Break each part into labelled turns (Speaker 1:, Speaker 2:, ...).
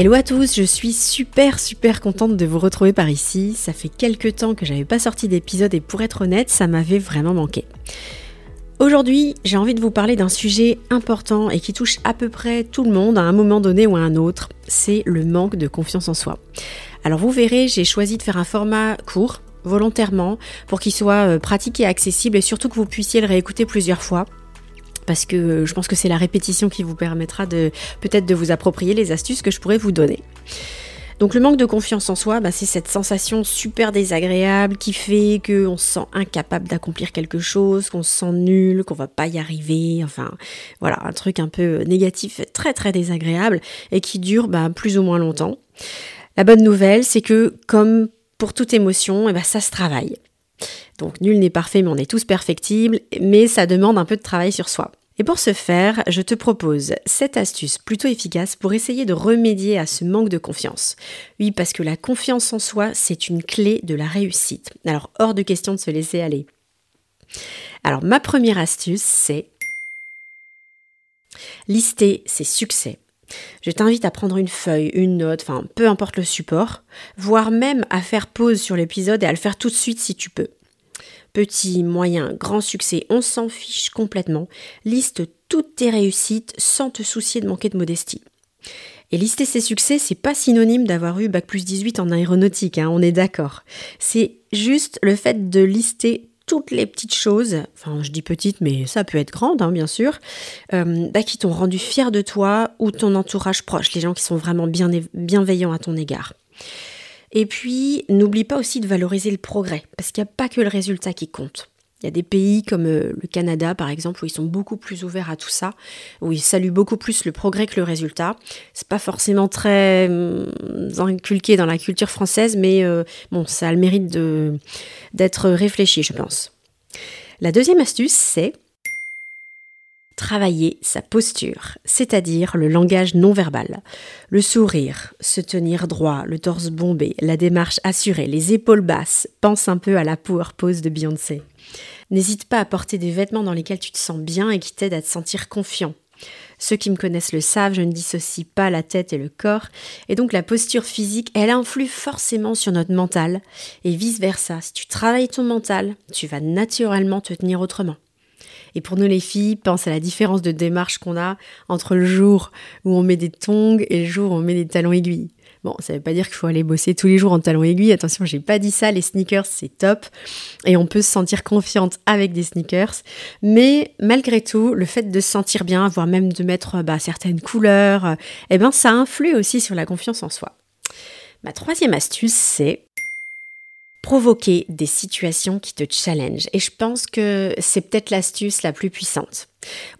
Speaker 1: Hello à tous, je suis super super contente de vous retrouver par ici. Ça fait quelques temps que j'avais pas sorti d'épisode et pour être honnête, ça m'avait vraiment manqué. Aujourd'hui, j'ai envie de vous parler d'un sujet important et qui touche à peu près tout le monde à un moment donné ou à un autre, c'est le manque de confiance en soi. Alors vous verrez, j'ai choisi de faire un format court, volontairement, pour qu'il soit euh, pratique et accessible et surtout que vous puissiez le réécouter plusieurs fois parce que je pense que c'est la répétition qui vous permettra de peut-être de vous approprier les astuces que je pourrais vous donner. Donc le manque de confiance en soi, bah, c'est cette sensation super désagréable qui fait qu'on se sent incapable d'accomplir quelque chose, qu'on se sent nul, qu'on va pas y arriver, enfin voilà, un truc un peu négatif, très très désagréable et qui dure bah, plus ou moins longtemps. La bonne nouvelle, c'est que comme pour toute émotion, eh ben, ça se travaille. Donc nul n'est parfait, mais on est tous perfectibles, mais ça demande un peu de travail sur soi. Et pour ce faire, je te propose cette astuce plutôt efficace pour essayer de remédier à ce manque de confiance. Oui, parce que la confiance en soi, c'est une clé de la réussite. Alors, hors de question de se laisser aller. Alors, ma première astuce, c'est lister ses succès. Je t'invite à prendre une feuille, une note, enfin peu importe le support, voire même à faire pause sur l'épisode et à le faire tout de suite si tu peux petit, moyen, grand succès, on s'en fiche complètement. Liste toutes tes réussites sans te soucier de manquer de modestie. Et lister ses succès, c'est pas synonyme d'avoir eu Bac plus 18 en aéronautique, hein, on est d'accord. C'est juste le fait de lister toutes les petites choses, enfin je dis petites mais ça peut être grande hein, bien sûr, euh, bah, qui t'ont rendu fier de toi ou ton entourage proche, les gens qui sont vraiment bien, bienveillants à ton égard. Et puis, n'oublie pas aussi de valoriser le progrès, parce qu'il n'y a pas que le résultat qui compte. Il y a des pays comme euh, le Canada, par exemple, où ils sont beaucoup plus ouverts à tout ça, où ils saluent beaucoup plus le progrès que le résultat. C'est pas forcément très hum, inculqué dans la culture française, mais euh, bon, ça a le mérite d'être réfléchi, je pense. La deuxième astuce, c'est travailler sa posture, c'est-à-dire le langage non verbal. Le sourire, se tenir droit, le torse bombé, la démarche assurée, les épaules basses, pense un peu à la power pose de Beyoncé. N'hésite pas à porter des vêtements dans lesquels tu te sens bien et qui t'aident à te sentir confiant. Ceux qui me connaissent le savent, je ne dissocie pas la tête et le corps, et donc la posture physique, elle influe forcément sur notre mental, et vice-versa. Si tu travailles ton mental, tu vas naturellement te tenir autrement. Et pour nous les filles, pense à la différence de démarche qu'on a entre le jour où on met des tongs et le jour où on met des talons aiguilles. Bon, ça ne veut pas dire qu'il faut aller bosser tous les jours en talons aiguilles. Attention, j'ai pas dit ça. Les sneakers, c'est top. Et on peut se sentir confiante avec des sneakers. Mais malgré tout, le fait de se sentir bien, voire même de mettre bah, certaines couleurs, eh ben, ça influe aussi sur la confiance en soi. Ma troisième astuce, c'est provoquer des situations qui te challenge. Et je pense que c'est peut-être l'astuce la plus puissante.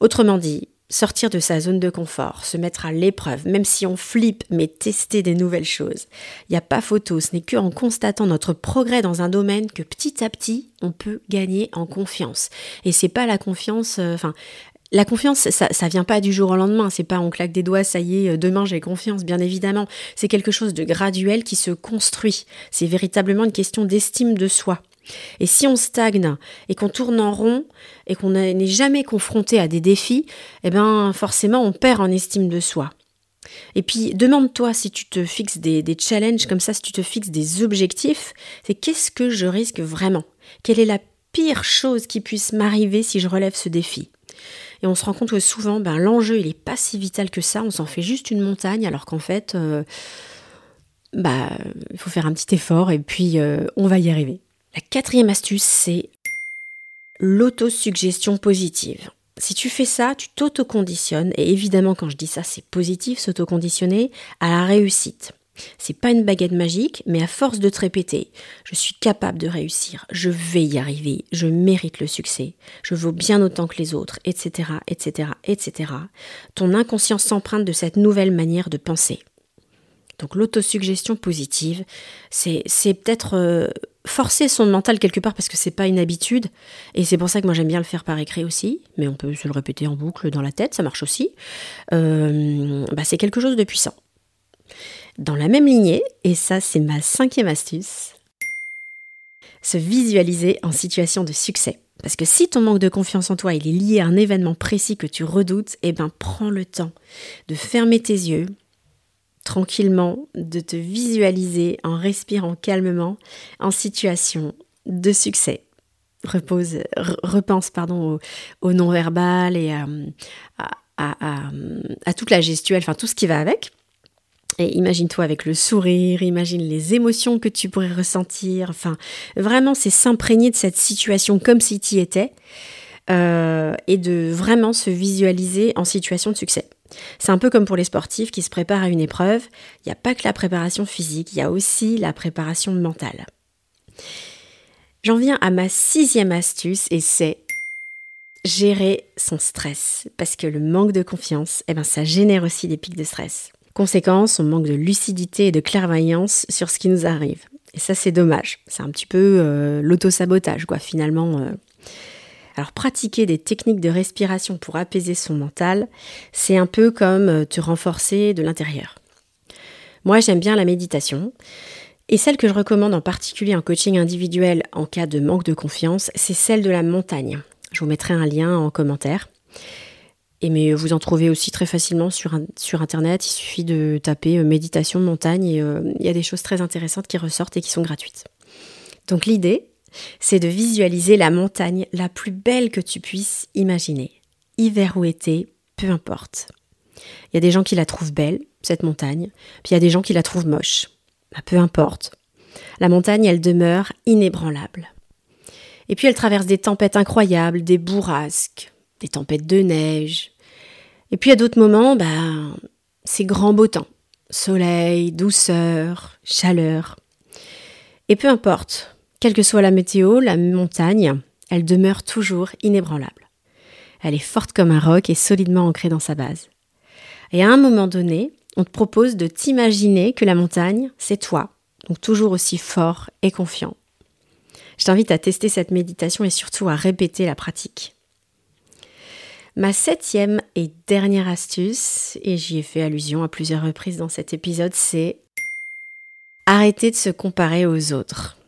Speaker 1: Autrement dit, sortir de sa zone de confort, se mettre à l'épreuve, même si on flippe, mais tester des nouvelles choses. Il n'y a pas photo, ce n'est qu'en constatant notre progrès dans un domaine que petit à petit, on peut gagner en confiance. Et c'est pas la confiance, euh, enfin, la confiance, ça, ça vient pas du jour au lendemain. C'est pas on claque des doigts, ça y est, demain j'ai confiance, bien évidemment. C'est quelque chose de graduel qui se construit. C'est véritablement une question d'estime de soi. Et si on stagne et qu'on tourne en rond et qu'on n'est jamais confronté à des défis, eh ben forcément on perd en estime de soi. Et puis demande-toi si tu te fixes des challenges comme ça, si tu te fixes des objectifs, c'est qu'est-ce que je risque vraiment? Quelle est la pire chose qui puisse m'arriver si je relève ce défi? Et on se rend compte que souvent, ben, l'enjeu, il n'est pas si vital que ça. On s'en fait juste une montagne, alors qu'en fait, euh, bah, il faut faire un petit effort et puis euh, on va y arriver. La quatrième astuce, c'est l'autosuggestion positive. Si tu fais ça, tu t'autoconditionnes, et évidemment quand je dis ça, c'est positif, s'autoconditionner, à la réussite. C'est pas une baguette magique, mais à force de te répéter, je suis capable de réussir, je vais y arriver, je mérite le succès, je vaux bien autant que les autres, etc., etc., etc., ton inconscient s'emprunte de cette nouvelle manière de penser. Donc l'autosuggestion positive, c'est peut-être euh, forcer son mental quelque part parce que c'est pas une habitude. Et c'est pour ça que moi j'aime bien le faire par écrit aussi. Mais on peut se le répéter en boucle dans la tête, ça marche aussi. Euh, bah, c'est quelque chose de puissant. Dans la même lignée, et ça c'est ma cinquième astuce, se visualiser en situation de succès. Parce que si ton manque de confiance en toi il est lié à un événement précis que tu redoutes, eh ben prends le temps de fermer tes yeux, tranquillement, de te visualiser en respirant calmement en situation de succès. Repense pardon, au, non-verbal et à, toute la gestuelle, enfin tout ce qui va avec. Et imagine-toi avec le sourire, imagine les émotions que tu pourrais ressentir. Enfin, vraiment, c'est s'imprégner de cette situation comme si tu y étais euh, et de vraiment se visualiser en situation de succès. C'est un peu comme pour les sportifs qui se préparent à une épreuve. Il n'y a pas que la préparation physique, il y a aussi la préparation mentale. J'en viens à ma sixième astuce et c'est gérer son stress. Parce que le manque de confiance, eh ben, ça génère aussi des pics de stress. Conséquence, on manque de lucidité et de clairvoyance sur ce qui nous arrive. Et ça, c'est dommage. C'est un petit peu euh, l'auto-sabotage, quoi, finalement. Euh, alors pratiquer des techniques de respiration pour apaiser son mental, c'est un peu comme euh, te renforcer de l'intérieur. Moi j'aime bien la méditation. Et celle que je recommande en particulier en coaching individuel en cas de manque de confiance, c'est celle de la montagne. Je vous mettrai un lien en commentaire. Et mais vous en trouvez aussi très facilement sur, internet. Il suffit de taper euh, méditation montagne et euh, il y a des choses très intéressantes qui ressortent et qui sont gratuites. Donc l'idée, c'est de visualiser la montagne la plus belle que tu puisses imaginer. Hiver ou été, peu importe. Il y a des gens qui la trouvent belle, cette montagne, puis il y a des gens qui la trouvent moche. Bah, peu importe. La montagne, elle demeure inébranlable. Et puis elle traverse des tempêtes incroyables, des bourrasques, des tempêtes de neige. Et puis à d'autres moments, bah, c'est grand beau temps. Soleil, douceur, chaleur. Et peu importe, quelle que soit la météo, la montagne, elle demeure toujours inébranlable. Elle est forte comme un roc et solidement ancrée dans sa base. Et à un moment donné, on te propose de t'imaginer que la montagne, c'est toi, donc toujours aussi fort et confiant. Je t'invite à tester cette méditation et surtout à répéter la pratique. Ma septième et dernière astuce, et j'y ai fait allusion à plusieurs reprises dans cet épisode, c'est arrêter de se comparer aux autres.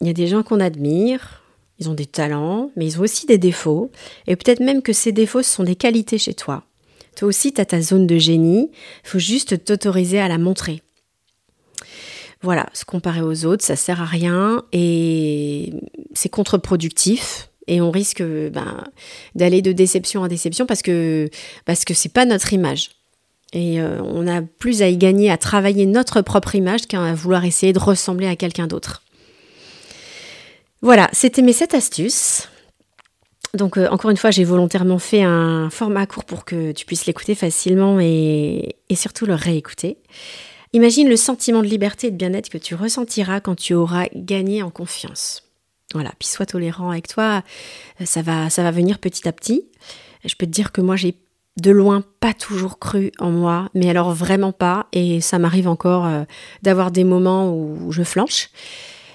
Speaker 1: Il y a des gens qu'on admire, ils ont des talents, mais ils ont aussi des défauts, et peut-être même que ces défauts sont des qualités chez toi. Toi aussi, tu as ta zone de génie, il faut juste t'autoriser à la montrer. Voilà, se comparer aux autres, ça sert à rien et c'est contre-productif et on risque ben, d'aller de déception en déception parce que parce que c'est pas notre image. Et euh, on a plus à y gagner à travailler notre propre image qu'à vouloir essayer de ressembler à quelqu'un d'autre. Voilà, c'était mes 7 astuces. Donc euh, encore une fois, j'ai volontairement fait un format court pour que tu puisses l'écouter facilement et, et, surtout le réécouter. Imagine le sentiment de liberté et de bien-être que tu ressentiras quand tu auras gagné en confiance. Voilà, puis sois tolérant avec toi, ça va, ça va venir petit à petit. Je peux te dire que moi j'ai de loin pas toujours cru en moi, mais alors vraiment pas, et ça m'arrive encore euh, d'avoir des moments où je flanche.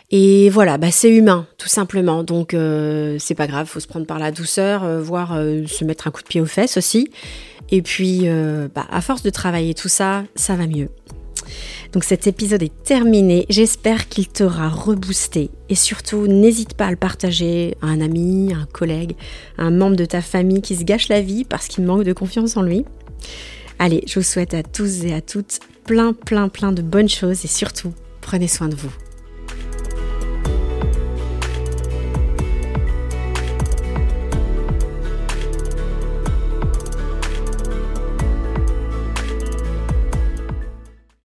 Speaker 1: Et voilà, bah c'est humain, tout simplement. Donc euh, c'est pas grave, faut se prendre par la douceur, euh, voire euh, se mettre un coup de pied aux fesses aussi. Et puis, bah, à force de travailler tout ça, ça va mieux. Donc cet épisode est terminé. J'espère qu'il t'aura reboosté. Et surtout, n'hésite pas à le partager à un ami, à un collègue, à un membre de ta famille qui se gâche la vie parce qu'il manque de confiance en lui. Allez, je vous souhaite à tous et à toutes plein, plein, plein de bonnes choses et surtout, prenez soin de vous.